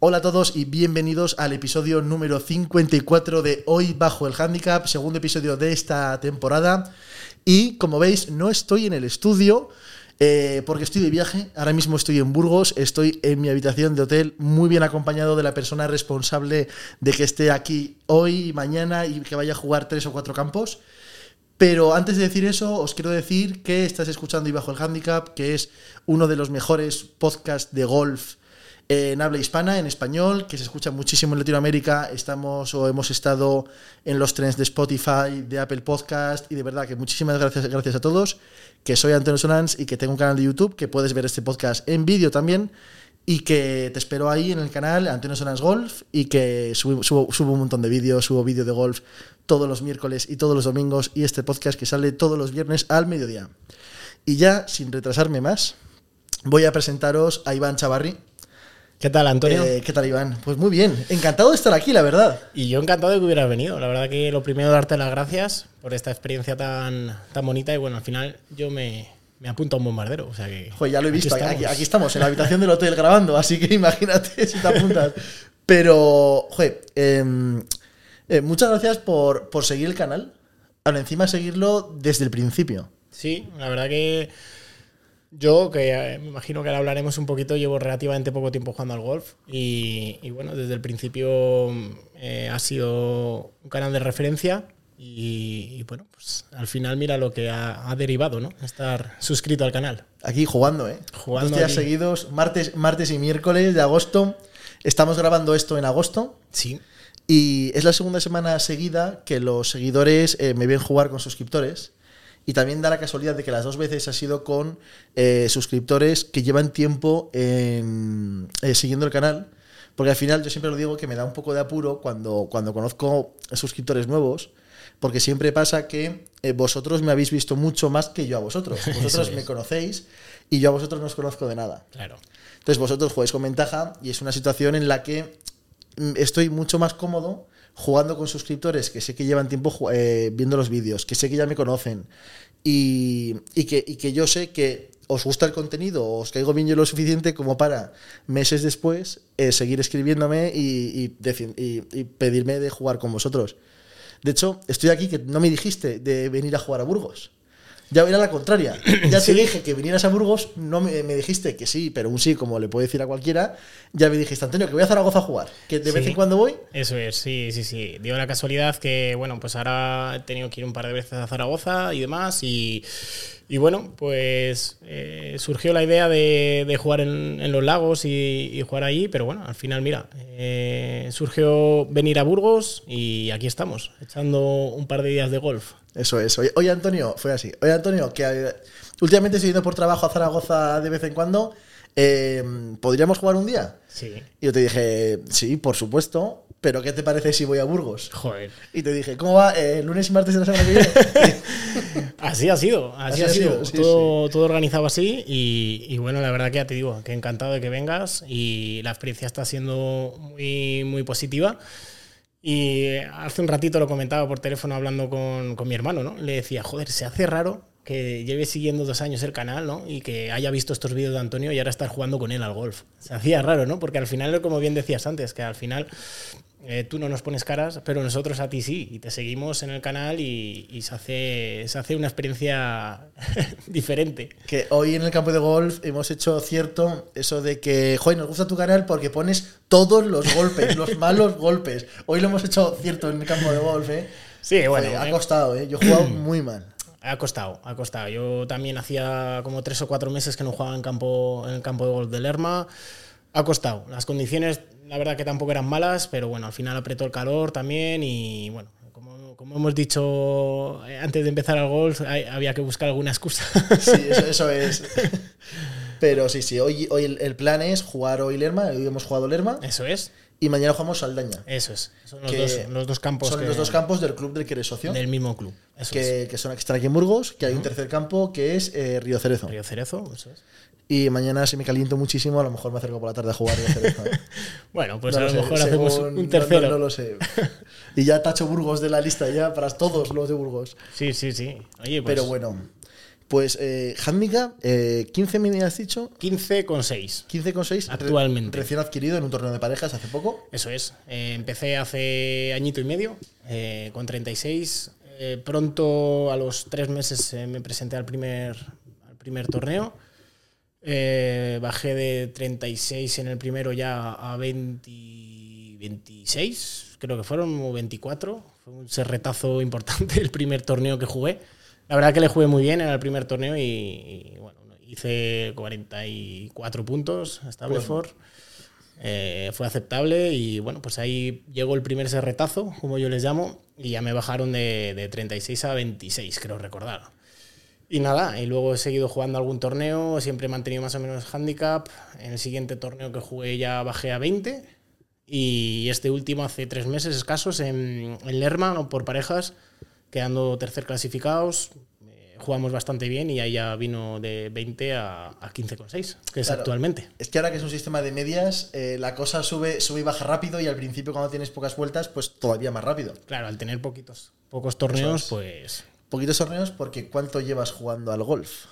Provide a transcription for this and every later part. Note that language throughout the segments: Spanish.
Hola a todos y bienvenidos al episodio número 54 de Hoy Bajo el Handicap, segundo episodio de esta temporada. Y como veis, no estoy en el estudio eh, porque estoy de viaje. Ahora mismo estoy en Burgos, estoy en mi habitación de hotel, muy bien acompañado de la persona responsable de que esté aquí hoy mañana y que vaya a jugar tres o cuatro campos. Pero antes de decir eso, os quiero decir que estás escuchando Y Bajo el Handicap, que es uno de los mejores podcasts de golf en habla hispana, en español, que se escucha muchísimo en Latinoamérica. Estamos o hemos estado en los trends de Spotify, de Apple Podcast y de verdad que muchísimas gracias, gracias a todos. Que soy Antonio Sonans y que tengo un canal de YouTube que puedes ver este podcast en vídeo también y que te espero ahí en el canal Antonio Sonans Golf y que subo, subo un montón de vídeos, subo vídeo de golf todos los miércoles y todos los domingos y este podcast que sale todos los viernes al mediodía. Y ya, sin retrasarme más, voy a presentaros a Iván Chavarri. ¿Qué tal, Antonio? Eh, ¿Qué tal, Iván? Pues muy bien. Encantado de estar aquí, la verdad. Y yo encantado de que hubieras venido. La verdad que lo primero, darte las gracias por esta experiencia tan, tan bonita. Y bueno, al final yo me, me apunto a un bombardero. O sea que. Joder, ya lo he visto. Aquí estamos. Aquí, aquí estamos, en la habitación del hotel grabando. Así que imagínate si te apuntas. Pero, joder, eh, eh, muchas gracias por, por seguir el canal. Ahora, encima seguirlo desde el principio. Sí, la verdad que yo, que eh, me imagino que ahora hablaremos un poquito, llevo relativamente poco tiempo jugando al golf y, y bueno, desde el principio eh, ha sido un canal de referencia y, y, bueno, pues al final mira lo que ha, ha, derivado, ¿no? Estar suscrito al canal. Aquí jugando, ¿eh? Jugando Dos días aquí. seguidos, martes, martes y miércoles de agosto. Estamos grabando esto en agosto. Sí. Y es la segunda semana seguida que los seguidores eh, me ven jugar con suscriptores. Y también da la casualidad de que las dos veces ha sido con eh, suscriptores que llevan tiempo en, eh, siguiendo el canal. Porque al final yo siempre lo digo que me da un poco de apuro cuando, cuando conozco suscriptores nuevos. Porque siempre pasa que eh, vosotros me habéis visto mucho más que yo a vosotros. Vosotros me conocéis y yo a vosotros no os conozco de nada. Claro. Entonces vosotros jugáis con ventaja y es una situación en la que mm, estoy mucho más cómodo jugando con suscriptores que sé que llevan tiempo eh, viendo los vídeos, que sé que ya me conocen y, que, yo sé que os gusta el contenido, os caigo bien yo lo suficiente como para meses después eh, seguir escribiéndome y, pedirme de jugar con vosotros. De hecho, estoy aquí que no me dijiste de venir a jugar a Burgos. Ya era la contraria. Ya te dije que vinieras a Burgos, no me, me, dijiste que sí, pero un sí, como le puedo decir a cualquiera. Ya me dijiste, Antonio, que voy a Zaragoza a jugar, que de sí, vez en cuando voy. Eso es, sí, sí, sí. Dio la casualidad que, bueno, pues ahora he tenido que ir un par de veces a Zaragoza y demás. Y, y bueno, pues eh, surgió la idea de, jugar en, en, los lagos y, y, jugar ahí, pero bueno, al final, mira, eh, surgió venir a Burgos y aquí estamos, echando un par de días de golf. Eso es. Oye, oye, Antonio, fue así. Oye, Antonio, que eh, últimamente estoy yendo por trabajo a Zaragoza de vez en cuando. Eh, ¿Podríamos jugar un día? Sí. Y yo te dije, sí, por supuesto. Pero ¿qué te parece si voy a Burgos? Joder. Y te dije, ¿cómo va? Eh, ¿Lunes y martes de la semana que viene? así ha sido, así, así ha sido. Sí, todo, sí. todo, organizado así. Y, y, bueno, la verdad que ya te digo, que encantado de que vengas. Y la experiencia está siendo muy, muy positiva. Y hace un ratito lo comentaba por teléfono hablando con, con mi hermano, ¿no? Le decía, joder, se hace raro que lleve siguiendo dos años el canal, ¿no? Y que haya visto estos vídeos de Antonio y ahora estar jugando con él al golf. Se hacía raro, ¿no? Porque al final, como bien decías antes, que al final eh, tú no nos pones caras, pero nosotros a ti sí. Y te seguimos en el canal y, y se, hace, se hace una experiencia diferente. Que hoy en el campo de golf hemos hecho cierto eso de que, joder, nos gusta tu canal porque pones todos los golpes, los malos golpes. Hoy lo hemos hecho cierto en el campo de golf, ¿eh? Sí, bueno. Joder, ha costado, ¿eh? Yo he jugado muy mal. Ha costado, ha costado. Yo también hacía como tres o cuatro meses que no jugaba en, campo, en el campo de golf de Lerma. Ha costado. Las condiciones, la verdad que tampoco eran malas, pero bueno, al final apretó el calor también y bueno, como, como hemos dicho antes de empezar el golf, hay, había que buscar alguna excusa. Sí, eso, eso es. Pero sí, sí, hoy, hoy el, el, plan es jugar hoy Lerma, hoy hemos jugado Lerma. Eso es. Y mañana jugamos Saldaña. Eso es. Son los, dos, los dos, campos. Son que, los dos campos del club del que eres socio. Del mismo club. Eso que, es. que, son, que están aquí en Burgos, que hay uh -huh. un tercer campo que es eh, Río Cerezo. Río Cerezo, eso es. Y mañana, si me caliento muchísimo, a lo mejor me acerco por la tarde a jugar Río Cerezo. bueno, pues no a lo, lo mejor hacemos según, un tercero. No, no, lo sé. y ya tacho Burgos de la lista ya para todos los de Burgos. Sí, sí, sí. Oye, pues... Pero bueno. Pues, eh, handicap, eh, 15 me has dicho. 15,6. 15,6. Actualmente. Recién adquirido en un torneo de parejas hace poco. Eso es. Eh, empecé hace añito y medio eh, con 36. Eh, pronto, a los tres meses, me presenté al primer, al primer torneo. Bajé de 36 en el primero ya a 20, 26, creo que fueron, o 24. Fue un serretazo importante el primer torneo que jugué. La verdad que le jugué muy bien, era el primer torneo y, y, bueno, hice 44 puntos a Stableford. Eh, fue aceptable y bueno, pues ahí llegó el primer serretazo, como yo les llamo, y ya me bajaron de, de 36 a 26, creo recordar. Y nada, y luego he seguido jugando algún torneo, siempre he mantenido más o menos handicap. En el siguiente torneo que jugué ya bajé a 20. Y este último hace tres meses escasos en, en Lerma, por parejas, quedando tercer clasificados. Eh, jugamos bastante bien y ahí ya vino de 20 a, a 15,6, que es Claro. actualmente. Es que ahora que es un sistema de medias, eh, la cosa sube, sube y baja rápido y al principio cuando tienes pocas vueltas, pues todavía más rápido. Claro, al tener poquitos, pocos torneos, pues Poquitos torneos porque ¿cuánto llevas jugando al golf?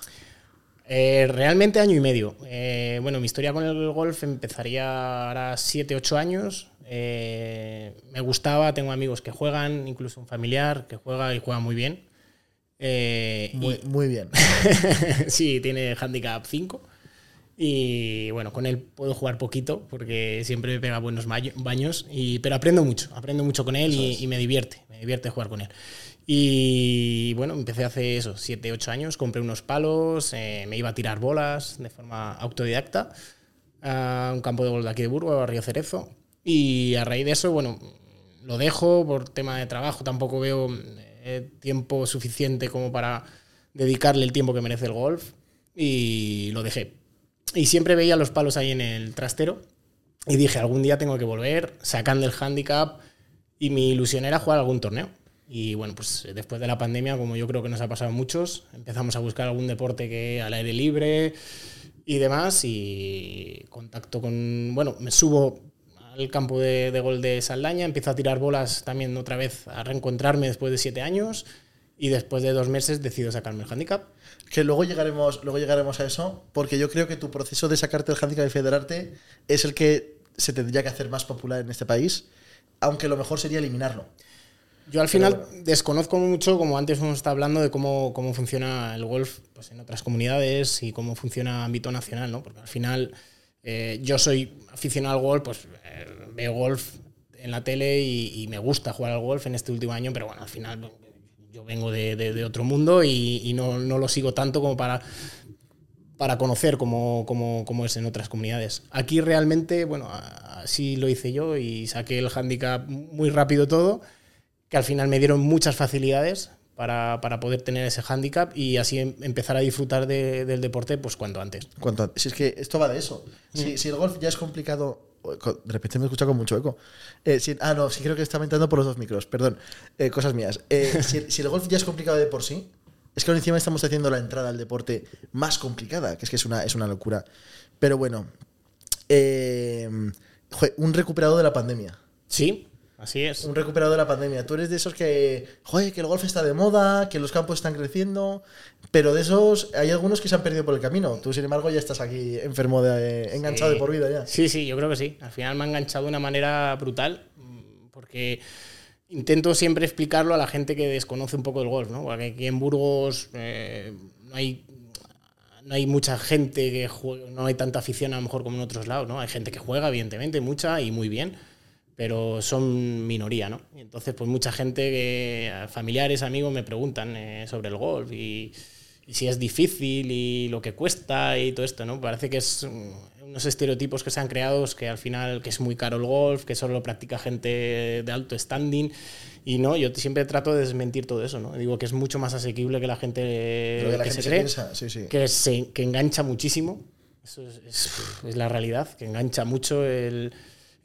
Eh, realmente año y medio. Eh, bueno, mi historia con el golf empezaría ahora 7, 8 años. Eh, me gustaba, tengo amigos que juegan, incluso un familiar que juega y juega muy bien. Eh, y- Muy, muy bien. sí, tiene handicap 5. Y bueno, con él puedo jugar poquito porque siempre me pega buenos baños, y, pero aprendo mucho, aprendo mucho con él y, y me divierte, me divierte jugar con él. Y bueno, empecé hace eso, 7, 8 años, compré unos palos, eh, me iba a tirar bolas de forma autodidacta a un campo de golf de aquí de Burgos, a Río Cerezo. Y a raíz de eso, bueno, lo dejo por tema de trabajo, tampoco veo eh, tiempo suficiente como para dedicarle el tiempo que merece el golf. Y lo dejé. Y siempre veía los palos ahí en el trastero. Y dije, algún día tengo que volver, sacando el handicap. Y mi ilusión era jugar algún torneo. Y bueno, pues después de la pandemia, como yo creo que nos ha pasado a muchos, empezamos a buscar algún deporte que al aire libre y demás. Y contacto con, bueno, me subo al campo de, de gol de Saldaña, empiezo a tirar bolas también otra vez, a reencontrarme después de siete años y después de dos meses decido sacarme el handicap. Que luego llegaremos, luego llegaremos a eso, porque yo creo que tu proceso de sacarte el handicap y federarte es el que se tendría que hacer más popular en este país, aunque lo mejor sería eliminarlo. Yo al final bueno. desconozco mucho, como antes hemos estado hablando, de cómo, cómo funciona el golf pues, en otras comunidades y cómo funciona a ámbito nacional, ¿no? Porque al final eh, yo soy aficionado al golf, pues eh, veo golf en la tele y, me gusta jugar al golf en este último año, pero bueno, al final yo vengo de, otro mundo y, y no, no lo sigo tanto como para para conocer cómo, cómo- cómo es en otras comunidades. Aquí realmente, bueno, así lo hice yo y saqué el handicap muy rápido todo, que al final me dieron muchas facilidades para, para poder tener ese handicap y así em- empezar a disfrutar de- del deporte pues cuanto antes. Cuanto antes. Si es que esto va de eso. Si, si el golf ya es complicado. De repente me escucha con mucho eco. Eh, si- ah, no, sí creo que estaba entrando por los dos micros, perdón. Eh, cosas mías. Eh, si, si el golf ya es complicado de por sí, es que ahora encima estamos haciendo la entrada al deporte más complicada, que es que es una, es una locura. Pero bueno, un recuperado de la pandemia. Sí, así es. Un recuperado de la pandemia. Tú eres de esos que, joder, que el golf está de moda, que los campos están creciendo, pero de esos hay algunos que se han perdido por el camino. Tú, sin embargo, ya estás aquí enfermo, de, enganchado Sí. de por vida ya. Sí, sí, yo creo que sí. Al final me ha enganchado de una manera brutal porque intento siempre explicarlo a la gente que desconoce un poco el golf, ¿no? Porque aquí en Burgos eh, no hay no hay mucha gente que juega, no hay tanta afición a lo mejor como en otros lados, ¿no? Hay gente que juega, evidentemente, mucha y muy bien, pero son minoría, ¿no? Y entonces, pues mucha gente, que, familiares, amigos, me preguntan eh, sobre el golf y, y si es difícil y lo que cuesta y todo esto, ¿no? Parece que es mm, unos estereotipos que se han creado que al final que es muy caro el golf, que solo lo practica gente de alto standing y no, yo siempre trato de desmentir todo eso, ¿no? Digo que es mucho más asequible que la gente, Lo que la que gente se se cree, piensa, sí, sí. que, se, que engancha muchísimo. Eso es, es- es la realidad, que engancha mucho el,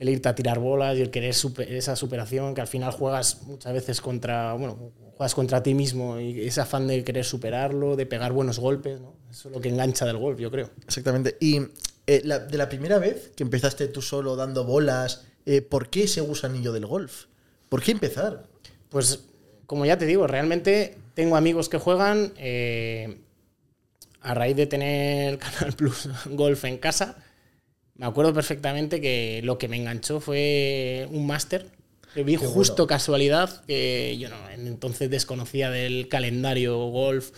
el irte a tirar bolas y el querer super- esa superación, que al final juegas muchas veces contra, bueno, juegas contra ti mismo y ese afán de querer superarlo, de pegar buenos golpes, ¿no? Eso es lo que engancha del golf, yo creo. Exactamente. Y eh, la- de la primera vez que empezaste tú solo dando bolas, eh, ¿por qué ese gusanillo del golf? ¿Por qué empezar? Pues como ya te digo, realmente tengo amigos que juegan, eh, a raíz de tener Canal Plus Golf en casa, me acuerdo perfectamente que lo que me enganchó fue un máster que vi justo casualidad, que yo no, entonces desconocía del calendario golf,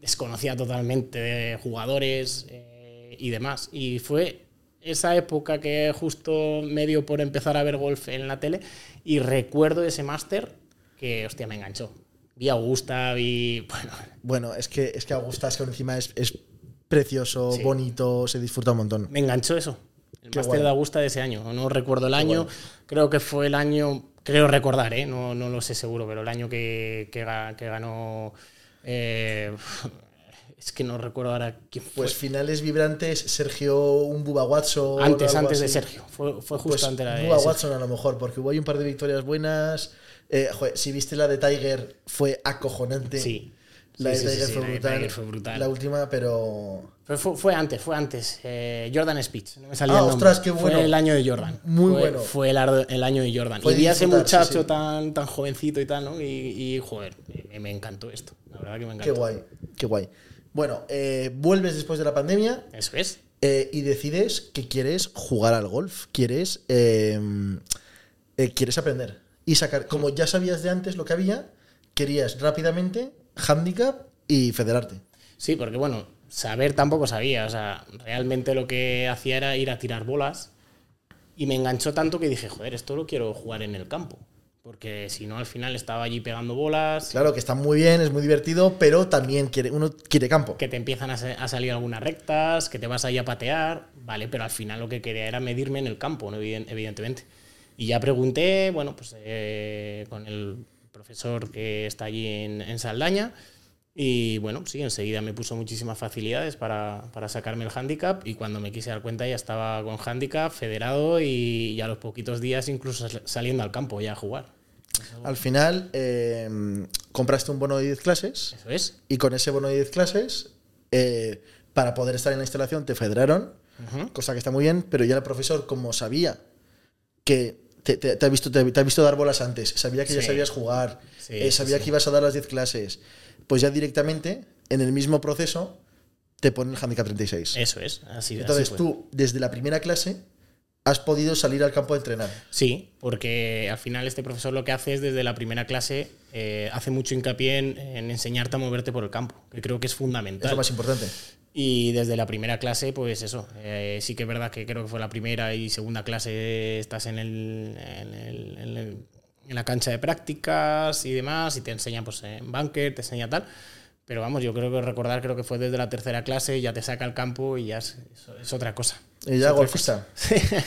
desconocía totalmente de jugadores eh, y demás. Y fue esa época que justo medio por empezar a ver golf en la tele y recuerdo ese máster que, hostia, me enganchó. Vi a Augusta, vi... Bueno, bueno es, que, es que Augusta es que encima es, es precioso, bonito, se disfruta un montón. Me enganchó eso. El máster de Augusta de ese año. No recuerdo el año. Creo que fue el año... Creo recordar, ¿eh? no, no lo sé seguro, pero el año que, que, ganó... Eh, es que no recuerdo ahora quién fue. Pues finales vibrantes, Sergio un Buba Watson. Antes, antes de Sergio. Fue, fue justo pues antes de Buba Watson a lo mejor, porque hubo ahí un par de victorias buenas. Eh, si viste la de Tiger, fue acojonante. Sí. La, de Tiger, fue brutal, la última, pero. Fue, antes, fue antes. Eh, Jordan Speech. No me salía ah, ostras, qué bueno. Fue el año de Jordan. Muy bueno. Fue el, el, año de Jordan. y vi a ese muchacho tan, tan jovencito y tal, ¿no? Y, joder, me, encantó esto. La verdad que me encantó. Qué guay, qué guay. Bueno, eh, vuelves después de la pandemia. Eso es. Eh, y decides que quieres jugar al golf. Quieres. quieres aprender. Y sacar. Como ya sabías de antes lo que había, querías rápidamente handicap y federarte. Sí, porque bueno, saber tampoco sabía. O sea, realmente lo que hacía era ir a tirar bolas. Y me enganchó tanto que dije, joder, esto lo quiero jugar en el campo. Porque si no, al final estaba allí pegando bolas. Claro, que está muy bien, es muy divertido, pero también quiere, uno quiere campo. Que te empiezan a, salir algunas rectas, que te vas ahí a patear. Vale, pero al final lo que quería era medirme en el campo, evidentemente. Y ya pregunté, bueno, pues eh, con el profesor que está allí en, Saldaña. Y bueno, sí, enseguida me puso muchísimas facilidades para, sacarme el handicap y cuando me quise dar cuenta ya estaba con handicap, federado y, a los poquitos días incluso saliendo al campo ya a jugar. Al final eh, compraste un bono de 10 clases. Eso es. Y con ese bono de 10 clases, eh, para poder estar en la instalación, te federaron, cosa que está muy bien, pero ya el profesor, como sabía que te, ha visto, te, ha visto dar bolas antes, sabía que ya sabías jugar, eh, sabía que ibas a dar las 10 clases, pues ya directamente, en el mismo proceso, te pone el handicap 36. Eso es, así Entonces tú, desde la primera clase, has podido salir al campo a entrenar. Sí, porque al final este profesor lo que hace es desde la primera clase, eh, hace mucho hincapié en, en, enseñarte a moverte por el campo, que creo que es fundamental. Es lo más importante. Y desde la primera clase, pues eso, eh, sí que es verdad que creo que fue la primera y segunda clase, estás en, el, en, la cancha de prácticas y demás, y te enseñan pues, en bunker, te enseña tal. Pero vamos, yo creo que recordar, creo que fue desde la tercera clase, ya te saca al campo y ya es, otra cosa. Y ya golfista.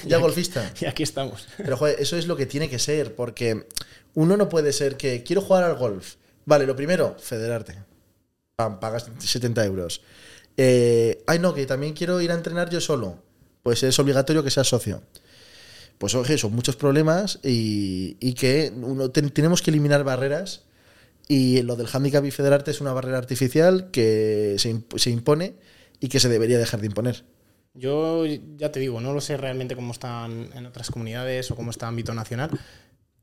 ya golfista. Y aquí estamos. Pero joder, eso es lo que tiene que ser, porque uno no puede ser que quiero jugar al golf. Vale, lo primero, federarte. pagas 70 euros. Eh, ay, no, que también quiero ir a entrenar yo solo. Pues es obligatorio que seas socio. Pues oye, son muchos problemas y, que uno, tenemos que eliminar barreras. Y lo del handicap y federarte es una barrera artificial que se, impone y que se debería dejar de imponer. Yo ya te digo, no lo sé realmente cómo están en otras comunidades o cómo está ámbito nacional,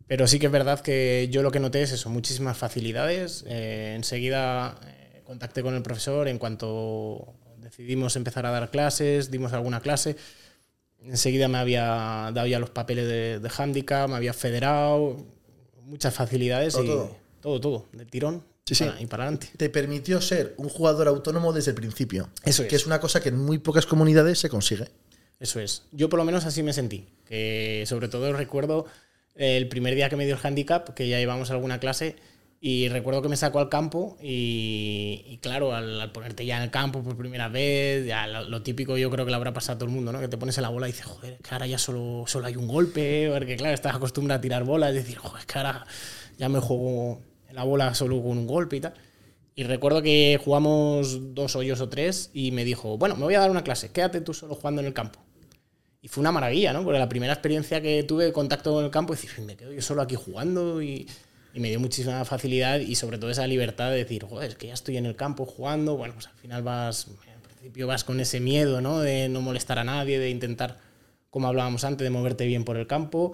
pero sí que es verdad que yo lo que noté es eso, muchísimas facilidades. Eh, enseguida contacté con el profesor en cuanto decidimos empezar a dar clases, dimos alguna clase. Enseguida me había dado ya los papeles de, de handicap, me había federado, muchas facilidades todo, y todo. todo, todo, de tirón. Sí, sí. y para adelante. Te permitió ser un jugador autónomo desde el principio. Eso es. Que es una cosa que en muy pocas comunidades se consigue. Eso es. Yo por lo menos así me sentí. Que sobre todo recuerdo el primer día que me dio el handicap, que ya llevamos alguna clase, y recuerdo que me sacó al campo y, claro, al, ponerte ya en el campo por primera vez, ya lo, típico yo creo que le habrá pasado a todo el mundo, ¿no? Que te pones la bola y dices, joder, es que ahora ya solo, solo hay un golpe, porque claro, estás acostumbrado a tirar bolas, y decir, joder, es que ahora ya me juego la bola solo con un golpe y tal. Y recuerdo que jugamos dos hoyos o tres y me dijo, bueno, me voy a dar una clase, quédate tú solo jugando en el campo. Y fue una maravilla, ¿no? Porque la primera experiencia que tuve de contacto con el campo, es decir, me quedo yo solo aquí jugando y y me dio muchísima facilidad y sobre todo esa libertad de decir, joder, es que ya estoy en el campo jugando, bueno, pues al final vas, al principio vas con ese miedo, ¿no? De no molestar a nadie, de intentar, como hablábamos antes, de moverte bien por el campo,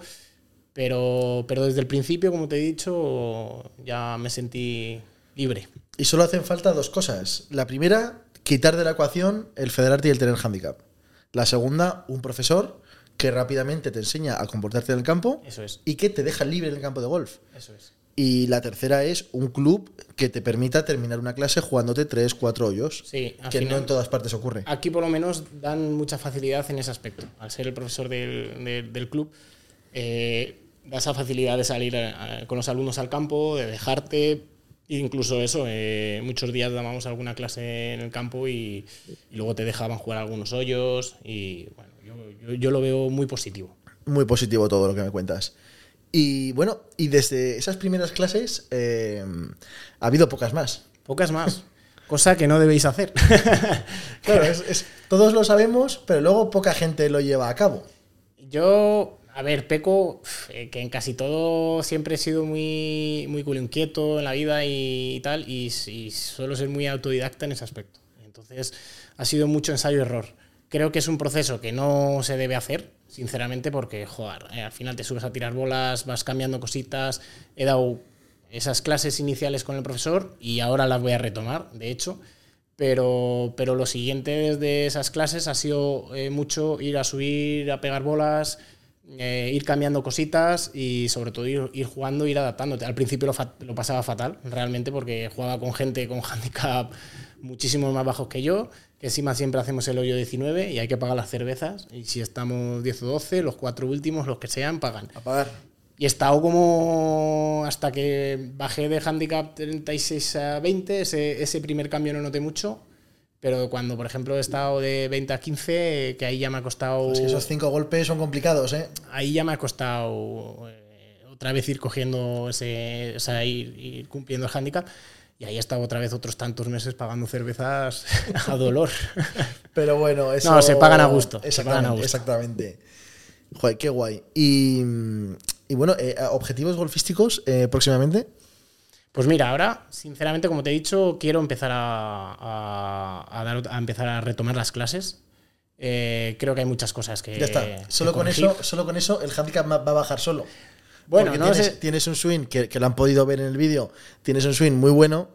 pero, pero desde el principio, como te he dicho, ya me sentí libre. Y solo hacen falta dos cosas. La primera, quitar de la ecuación el federarte y el tener handicap. La segunda, un profesor que rápidamente te enseña a comportarte en el campo Eso es. y que te deja libre en el campo de golf. Eso es. Y la tercera es un club que te permita terminar una clase jugándote 3, 4 hoyos. Sí, que no en todas partes ocurre. Aquí por lo menos dan mucha facilidad en ese aspecto. Al ser el profesor del, del- del club, eh, da esa facilidad de salir a- a- con los alumnos al campo, de dejarte. Incluso eso, eh, muchos días dábamos alguna clase en el campo y, y luego te dejaban jugar algunos hoyos. Y bueno, yo, yo- yo lo veo muy positivo. Muy positivo todo lo que me cuentas. Y bueno, y desde esas primeras clases eh, ha habido pocas más. Pocas más. Cosa que no debéis hacer. Claro, es- es- todos lo sabemos, pero luego poca gente lo lleva a cabo. Yo, a ver, peco, eh, que en casi todo siempre he sido muy, muy culo inquieto en la vida y, tal, y, y suelo ser muy autodidacta en ese aspecto. Entonces, ha sido mucho ensayo-error. Creo que es un proceso que no se debe hacer, sinceramente, porque, joder, eh, al final te subes a tirar bolas, vas cambiando cositas. He dado esas clases iniciales con el profesor y ahora las voy a retomar, de hecho. Pero, pero lo siguiente desde esas clases ha sido eh, mucho ir a subir, a pegar bolas, eh, ir cambiando cositas y sobre todo ir, ir jugando, ir adaptándote. Al principio lo, lo pasaba fatal, realmente, porque jugaba con gente con handicap muchísimo más bajos que yo, encima siempre hacemos el hoyo 19 y hay que pagar las cervezas. Y si estamos 10 o 12, los cuatro últimos, los que sean, pagan. A pagar. Y he estado como hasta que bajé de handicap 36 a 20, ese, ese primer cambio no noté mucho, pero cuando por ejemplo he estado de 20 a 15, que ahí ya me ha costado... Es que esos cinco golpes son complicados, ¿eh? Ahí ya me ha costado eh, otra vez ir cogiendo ese, o sea, ir, ir cumpliendo el handicap. Y ahí he estado otra vez otros tantos meses pagando cervezas a dolor. Pero bueno, eso. No, se pagan a gusto, se Exactamente. pagan a gusto. exactamente. Joder, qué guay. Y, y bueno, eh, ¿objetivos golfísticos eh, próximamente? Pues mira, ahora, sinceramente, como te he dicho, quiero empezar a, a- a dar, a empezar a retomar las clases. Eh, creo que hay muchas cosas que. ya está. Solo con, corregir. eso, solo con eso el handicap va a bajar solo. Bueno, Porque no tienes, sé. tienes un swing que, que lo han podido ver en el vídeo. Tienes un swing muy bueno.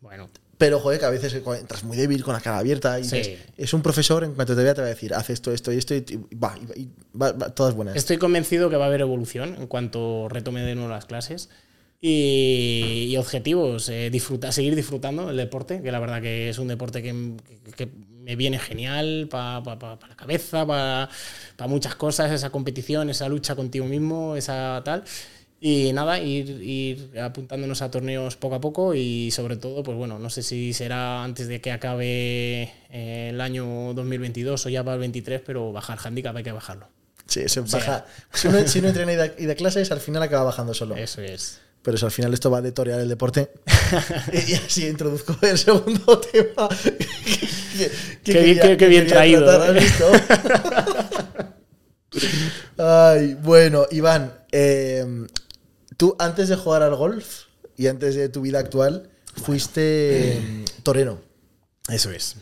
Bueno, Pero, joder, que a veces entras muy débil con la cara abierta. Y Sí. ves- es un profesor, en cuanto te vea, te va a decir, haz esto, esto y esto, y, va, y- y va- va- todas buenas. estoy convencido que va a haber evolución en cuanto retome de nuevo las clases. Y, y objetivos, eh, disfrutar, seguir disfrutando el deporte, que la verdad que es un deporte que, que- que me viene genial para la cabeza, para muchas cosas, esa competición, esa lucha contigo mismo, esa tal. Y nada, ir, ir apuntándonos a torneos poco a poco y sobre todo, pues bueno, no sé si será antes de que acabe eh, el año 2022 o ya para el 23, pero bajar handicap hay que bajarlo. Sí, se sea- baja. Si uno, si uno entrena y da, y da clases, al final acaba bajando solo. Eso es. Pero si al final esto va de torear el deporte. y así introduzco el segundo tema. que, Qué bien- qué- qué bien quería traído, tratar, ¿eh? Ay, bueno, Iván, eh, tú antes de jugar al golf y antes de tu vida actual, fuiste eh, torero. Eso es.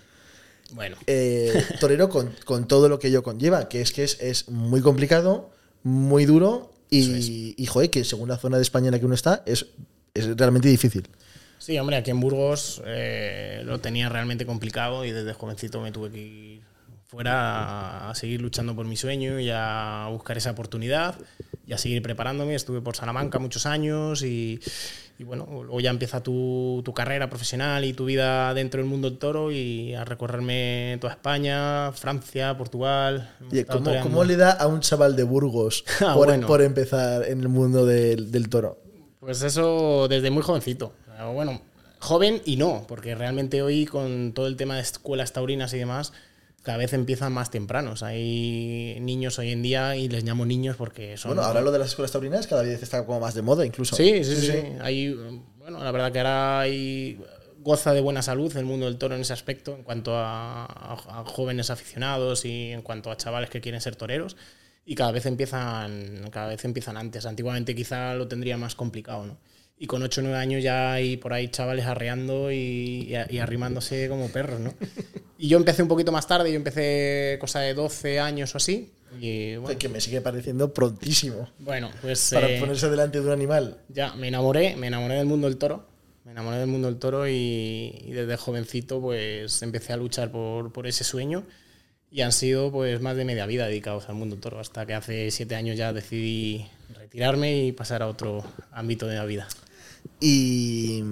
Bueno, Eh, torero con, con todo lo que ello conlleva, que es que es, es muy complicado, muy duro y, y, joder, que según la zona de España en la que uno está, es, es realmente difícil. sí, hombre, aquí en Burgos eh, lo tenía realmente complicado y desde jovencito me tuve que ir fuera a, seguir luchando por mi sueño y a buscar esa oportunidad y a seguir preparándome. Estuve por Salamanca muchos años y, y bueno, luego ya empieza tu, tu carrera profesional y tu vida dentro del mundo del toro y a recorrerme toda España, Francia, Portugal. Oye, ¿cómo, cómo le da a un chaval de Burgos Ah, por, bueno. por empezar en el mundo del, del toro? Pues eso desde muy jovencito. Bueno, joven y no, porque realmente hoy con todo el tema de escuelas taurinas y demás, cada vez empiezan más tempranos. Hay niños hoy en día y les llamo niños porque son... Bueno, ahora lo de las escuelas taurinas cada vez está como más de moda incluso. Sí, sí, sí. Hay, bueno, la verdad que ahora hay goza de buena salud el mundo del toro en ese aspecto, en cuanto a, a- a jóvenes aficionados y en cuanto a chavales que quieren ser toreros. Y cada vez empiezan, cada vez empiezan antes. Antiguamente quizá lo tendría más complicado, ¿no? Y con 8 o 9 años ya hay por ahí chavales arreando y, arrimándose como perros, ¿no? Y yo empecé un poquito más tarde, yo empecé cosa de 12 años o así. Y bueno, Que me sigue pareciendo prontísimo bueno pues para eh, ponerse delante de un animal. ya me enamoré, me enamoré del mundo del toro. Me enamoré del mundo del toro y, desde jovencito pues empecé a luchar por, por, ese sueño y han sido pues más de media vida dedicados al mundo del toro hasta que hace siete años ya decidí retirarme y pasar a otro ámbito de la vida. Y,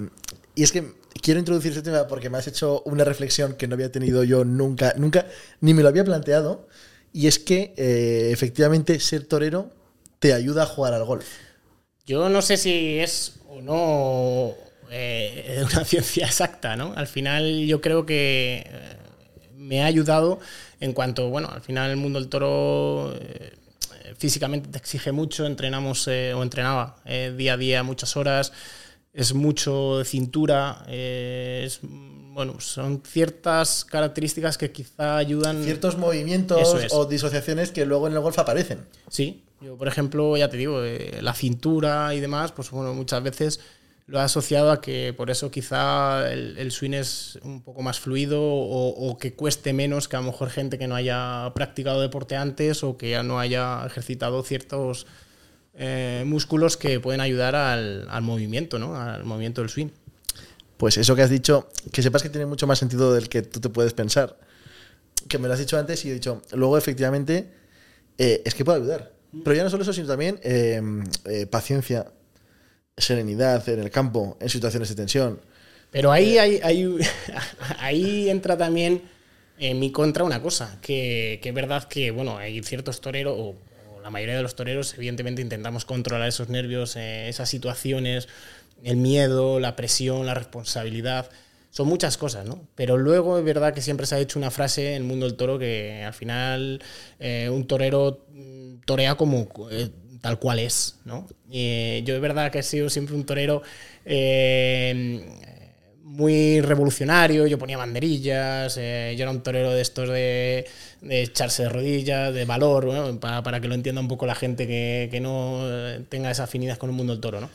y es que quiero introducir este tema porque me has hecho una reflexión que no había tenido yo nunca, nunca, ni me lo había planteado. Y es que eh, efectivamente ser torero te ayuda a jugar al golf. Yo no sé si es o no eh, una ciencia exacta, ¿no? Al final yo creo que eh, me ha ayudado en cuanto, bueno, al final el mundo del toro físicamente te exige mucho, entrenamos o entrenaba día a día muchas horas es mucho de cintura, es, bueno, son ciertas características que quizá ayudan. Ciertos movimientos o disociaciones que luego en el golf aparecen. Sí, yo por ejemplo, ya te digo, eh, la cintura y demás, pues bueno, muchas veces lo he asociado a que por eso quizá el, swing es un poco más fluido o, o, que cueste menos que a lo mejor gente que no haya practicado deporte antes o que ya no haya ejercitado ciertos eh, músculos que pueden ayudar al, movimiento, ¿no? Al movimiento del swing. Pues eso que has dicho, que sepas que tiene mucho más sentido del que tú te puedes pensar. Que me lo has dicho antes y he dicho, luego efectivamente, eh, es que puede ayudar. Pero ya no solo eso, sino también eh, paciencia, serenidad en el campo, en situaciones de tensión. Pero ahí, hay, ahí entra también en mi contra una cosa, que, que, es verdad que, bueno, hay ciertos toreros, o la mayoría de los toreros, evidentemente intentamos controlar esos nervios, eh, esas situaciones, el miedo, la presión, la responsabilidad. Son muchas cosas, ¿no? Pero luego es verdad que siempre se ha hecho una frase en el mundo del toro que al final eh, un torero mm, torea como eh, tal cual es, ¿no? yo es verdad que he sido siempre un torero muy revolucionario, yo ponía banderillas, yo era un torero de estos de de echarse de rodillas, de valor, para, que lo entienda un poco la gente que, no tenga esa afinidad con el mundo del toro. ¿no?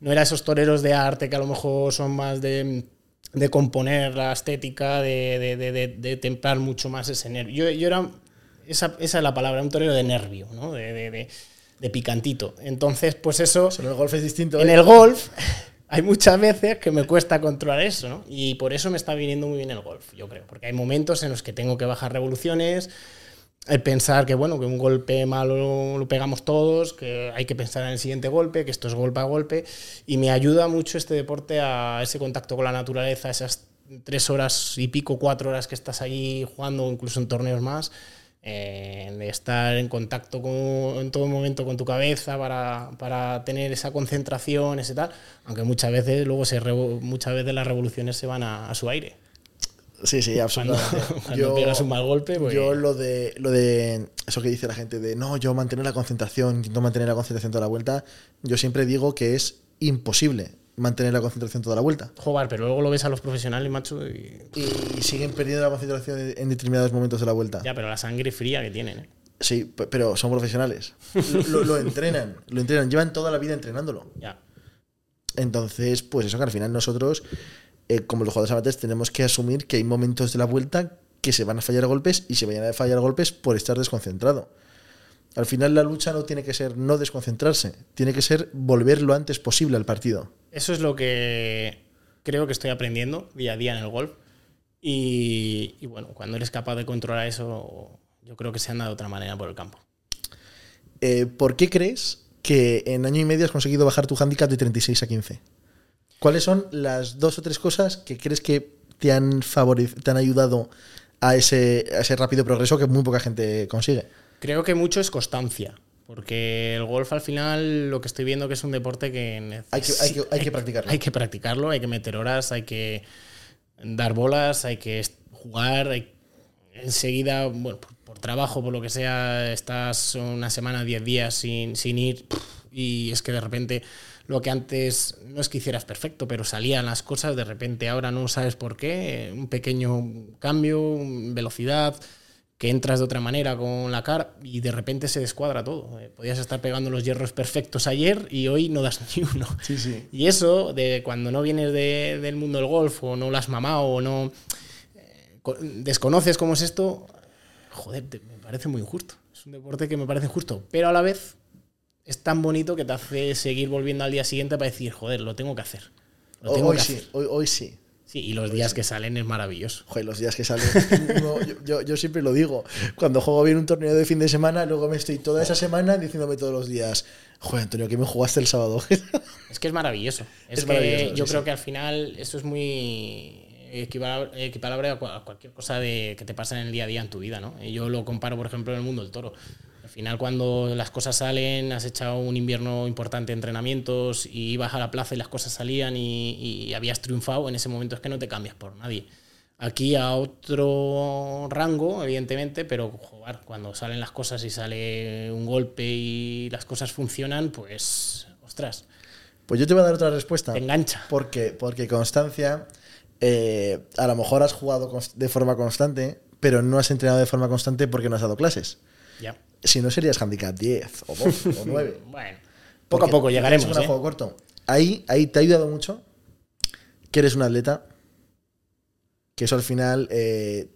no era esos toreros de arte que a lo mejor son más de, componer la estética, de, templar mucho más ese nervio. Yo, era, esa, esa, es la palabra, un torero de nervio, ¿no? de, picantito. Entonces, pues eso... en el golf es distinto. En ¿eh? el golf hay muchas veces que me cuesta controlar eso, ¿no? Y por eso me está viniendo muy bien el golf, yo creo. Porque hay momentos en los que tengo que bajar revoluciones, el pensar que, bueno, que un golpe malo lo pegamos todos, que hay que pensar en el siguiente golpe, que esto es golpe a golpe. Y me ayuda mucho este deporte a ese contacto con la naturaleza, esas tres horas y pico, cuatro horas que estás allí jugando, incluso en torneos más eh, de estar en contacto en todo momento con tu cabeza para, tener esa concentración, ese tal, aunque muchas veces luego se muchas veces las revoluciones se van a, su aire. Sí, sí, absolutamente. Cuando, yo, pegas un mal golpe, pues... Yo lo de, lo de eso que dice la gente de no, yo mantener la concentración, intento mantener la concentración toda la vuelta, yo siempre digo que es imposible mantener la concentración toda la vuelta. Joder, pero luego lo ves a los profesionales, macho, y... y siguen perdiendo la concentración en determinados momentos de la vuelta. Ya, pero la sangre fría que tienen, ¿eh? Sí, pero son profesionales. lo, entrenan, lo entrenan, llevan toda la vida entrenándolo. Ya. Entonces, pues eso que al final nosotros, eh, como los jugadores amateurs, tenemos que asumir que hay momentos de la vuelta que se van a fallar golpes y se vayan a fallar golpes por estar desconcentrado. Al final la lucha no tiene que ser no desconcentrarse, tiene que ser volver lo antes posible al partido. Eso es lo que creo que estoy aprendiendo día a día en el golf. Y, bueno, cuando eres capaz de controlar eso, yo creo que se anda de otra manera por el campo. Eh, ¿Por qué crees que en año y medio has conseguido bajar tu handicap de 36 a 15? ¿Cuáles son las dos o tres cosas que crees que te han, te han ayudado a ese, a ese rápido progreso que muy poca gente consigue? Creo que mucho es constancia. Porque el golf al final lo que estoy viendo que es un deporte que hay que, hay que, hay que practicarlo. Hay que practicarlo, hay que meter horas, hay que dar bolas, hay que jugar, hay, enseguida, bueno, por, trabajo, por lo que sea, estás una semana, diez días sin, sin ir y es que de repente lo que antes no es que hicieras perfecto, pero salían las cosas, de repente ahora no sabes por qué, un pequeño cambio, velocidad, que entras de otra manera con la cara y de repente se descuadra todo. Eh, podías estar pegando los hierros perfectos ayer y hoy no das ni uno. Sí, sí. Y eso, de cuando no vienes del mundo del golf o no lo has mamado o no eh, desconoces cómo es esto, joder, me parece muy injusto. Es un deporte que me parece justo, pero a la vez es tan bonito que te hace seguir volviendo al día siguiente para decir, joder, lo tengo que hacer. Hoy, sí, hoy, hoy sí. Sí, y los días que salen es maravilloso. Joder, los días que salen. yo, yo, siempre lo digo. Cuando juego bien un torneo de fin de semana, luego me estoy toda esa semana diciéndome todos los días, joder, Antonio, ¿qué me jugaste el sábado? es que es maravilloso. Es, que yo creo que al final eso es muy equiparable a cualquier cosa de, que te pasa en el día a día en tu vida, ¿no? Yo lo comparo, por ejemplo, en el mundo del toro final, cuando las cosas salen, has echado un invierno importante de entrenamientos y ibas a la plaza y las cosas salían y, habías triunfado, en ese momento es que no te cambias por nadie. Aquí a otro rango, evidentemente, pero jugar, cuando salen las cosas y sale un golpe y las cosas funcionan, pues, ostras. Pues yo te voy a dar otra respuesta. Te engancha. Porque, porque constancia, eh, a lo mejor has jugado de forma constante, pero no has entrenado de forma constante porque no has dado clases. Ya si no serías handicap 10 o 12 o 9. bueno, poco a poco llegaremos. Es un ¿eh? juego corto. Ahí, ahí te ha ayudado mucho que eres un atleta, que eso al final eh,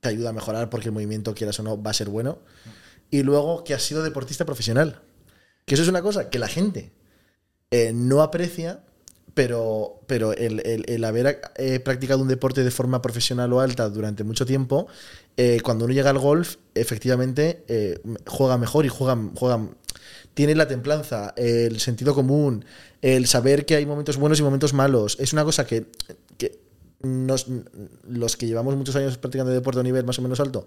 te ayuda a mejorar porque el movimiento, quieras o no, va a ser bueno. Y luego que has sido deportista profesional. Que eso es una cosa que la gente eh, no aprecia pero, pero el, haber eh, practicado un deporte de forma profesional o alta durante mucho tiempo, eh, cuando uno llega al golf, efectivamente eh, juega mejor y juega, juega, tiene la templanza, el sentido común, el saber que hay momentos buenos y momentos malos. Es una cosa que, que nos, los que llevamos muchos años practicando deporte a nivel más o menos alto,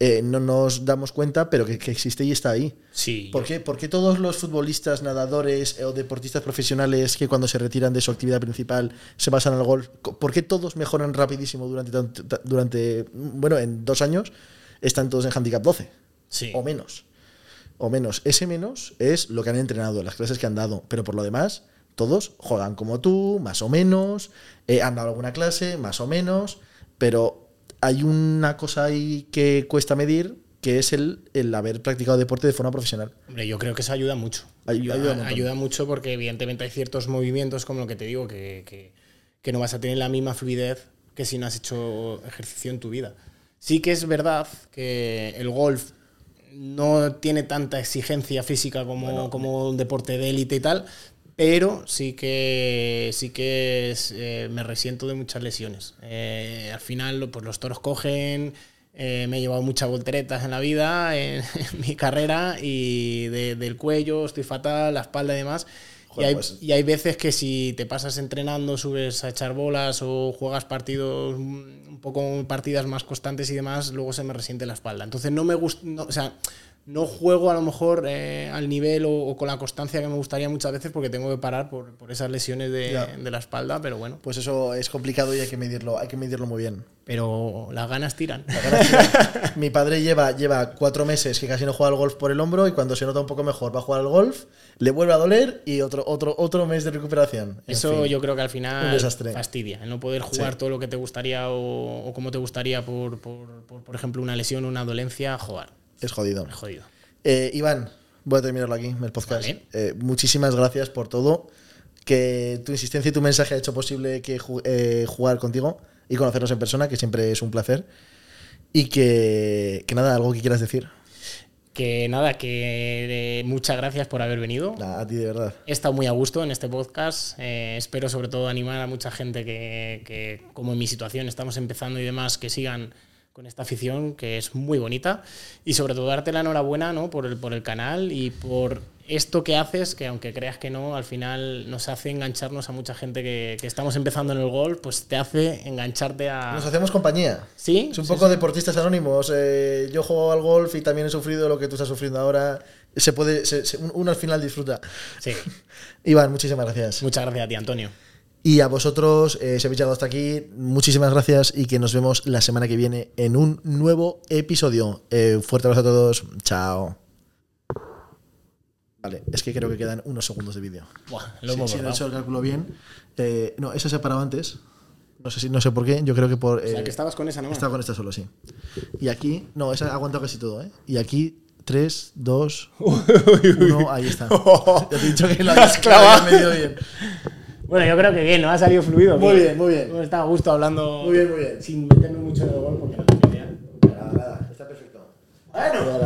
eh, no nos damos cuenta, pero que, existe y está ahí. Sí. ¿Por qué? Porque todos los futbolistas, nadadores o deportistas profesionales que cuando se retiran de su actividad principal se pasan al golf, ¿por qué todos mejoran rapidísimo durante, durante bueno, en dos años están todos en handicap 12? Sí. O menos. O menos. Ese menos es lo que han entrenado, las clases que han dado. Pero por lo demás, todos juegan como tú, más o menos, eh, han dado alguna clase, más o menos, pero hay una cosa ahí que cuesta medir, que es el, el, haber practicado deporte de forma profesional. Hombre, yo creo que eso ayuda mucho. Ayuda, ayuda, mucho porque evidentemente hay ciertos movimientos, como lo que te digo, que, que, no vas a tener la misma fluidez que si no has hecho ejercicio en tu vida. Sí que es verdad que el golf no tiene tanta exigencia física como, como un deporte de élite y tal, pero sí que sí que eh, me resiento de muchas lesiones. Eh, al final, pues los toros cogen. Eh, me he llevado muchas volteretas en la vida, en, mi carrera, y del cuello estoy fatal, la espalda y demás. y, hay, pues y, hay, veces que si te pasas entrenando, subes a echar bolas o juegas partidos, un poco partidas más constantes y demás, luego se me resiente la espalda. Entonces no me gusta, o sea, no juego a lo mejor eh, al nivel o, con la constancia que me gustaría muchas veces porque tengo que parar por, esas lesiones de, la espalda, pero bueno. Pues eso es complicado y hay que medirlo, hay que medirlo muy bien. Pero las ganas tiran. Mi padre lleva, lleva cuatro meses que casi no juega al golf por el hombro y cuando se nota un poco mejor va a jugar al golf, le vuelve a doler y otro, otro, otro mes de recuperación. eso yo creo que al final fastidia, el no poder jugar todo lo que te gustaría o, como te gustaría por, por, por, ejemplo, una lesión o una dolencia, jugar. Es jodido. Es jodido. Eh, Iván, voy a terminarlo aquí, el podcast. Eh, muchísimas gracias por todo. Que tu insistencia y tu mensaje ha hecho posible que eh, jugar contigo y conocernos en persona, que siempre es un placer. Y que, que nada, algo que quieras decir. Que nada, que muchas gracias por haber venido. a ti de verdad. He estado muy a gusto en este podcast. espero sobre todo animar a mucha gente que, que, como en mi situación, estamos empezando y demás, que sigan con esta afición que es muy bonita y sobre todo darte la enhorabuena ¿no? por, el, por el canal y por esto que haces, que aunque creas que no, al final nos hace engancharnos a mucha gente que, estamos empezando en el golf, pues te hace engancharte a... Nos hacemos compañía. Sí. Es un poco deportistas anónimos. Eh, yo juego al golf y también he sufrido lo que tú estás sufriendo ahora. Se puede, uno al final disfruta. Sí. Iván, muchísimas gracias. Muchas gracias a ti, Antonio. Y a vosotros, eh, si habéis llegado hasta aquí, muchísimas gracias y que nos vemos la semana que viene en un nuevo episodio. Eh, fuerte abrazo a todos. Chao. Vale, es que creo que quedan unos segundos de vídeo. lo hemos si, he hecho el cálculo bien. Eh, no, esa se ha parado antes. No sé, si, no sé por qué. Yo creo que por. o sea, que estabas con esa, ¿no? Estaba con esta solo, sí. Y aquí. No, esa ha aguantado casi todo, ¿eh? Y aquí 3, 2, 1, ahí está. Ya te he dicho que lo has clavado. medido bien. Bueno, yo creo que bien, ¿no? Ha salido fluido. Muy bien, muy bien. Hemos estado a gusto hablando. Muy bien, muy bien. Sin meterme mucho en el gol porque no tengo idea. Nada, nada, está perfecto. Bueno.